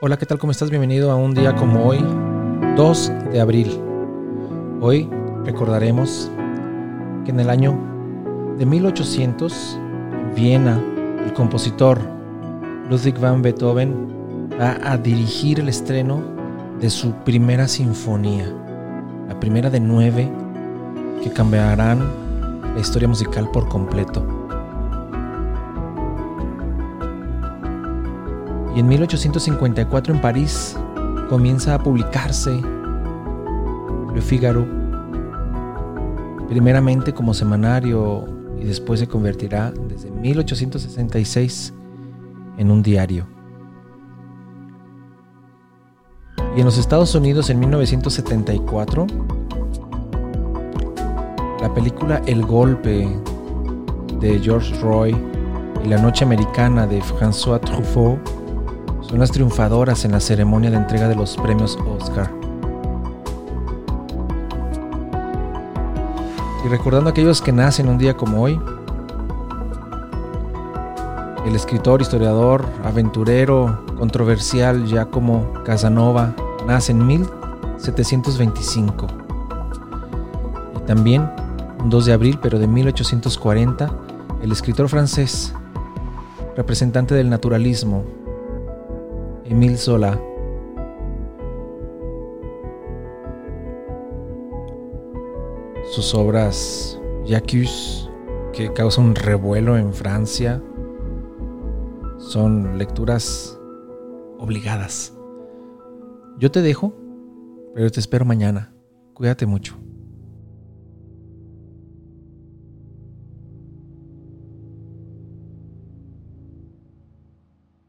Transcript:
Hola, ¿qué tal? ¿Cómo estás? Bienvenido a un día como hoy, 2 de abril. Hoy recordaremos que en el año de 1800, en Viena, el compositor Ludwig van Beethoven va a dirigir el estreno de su primera sinfonía, la primera de nueve que cambiarán la historia musical por completo. Y en 1854 en París comienza a publicarse Le Figaro, primeramente como semanario y después se convertirá desde 1866 en un diario. Y en los Estados Unidos en 1974, la película El Golpe de George Roy y La Noche Americana de François Truffaut son las triunfadoras en la ceremonia de entrega de los premios Oscar. Y recordando a aquellos que nacen un día como hoy, el escritor, historiador, aventurero, controversial Giacomo Casanova nace en 1725. Y también, un 2 de abril, pero de 1840, el escritor francés, representante del naturalismo, Émile Zola, sus obras Jacques, que causa un revuelo en Francia, son lecturas obligadas. Yo te dejo, pero te espero mañana. Cuídate mucho.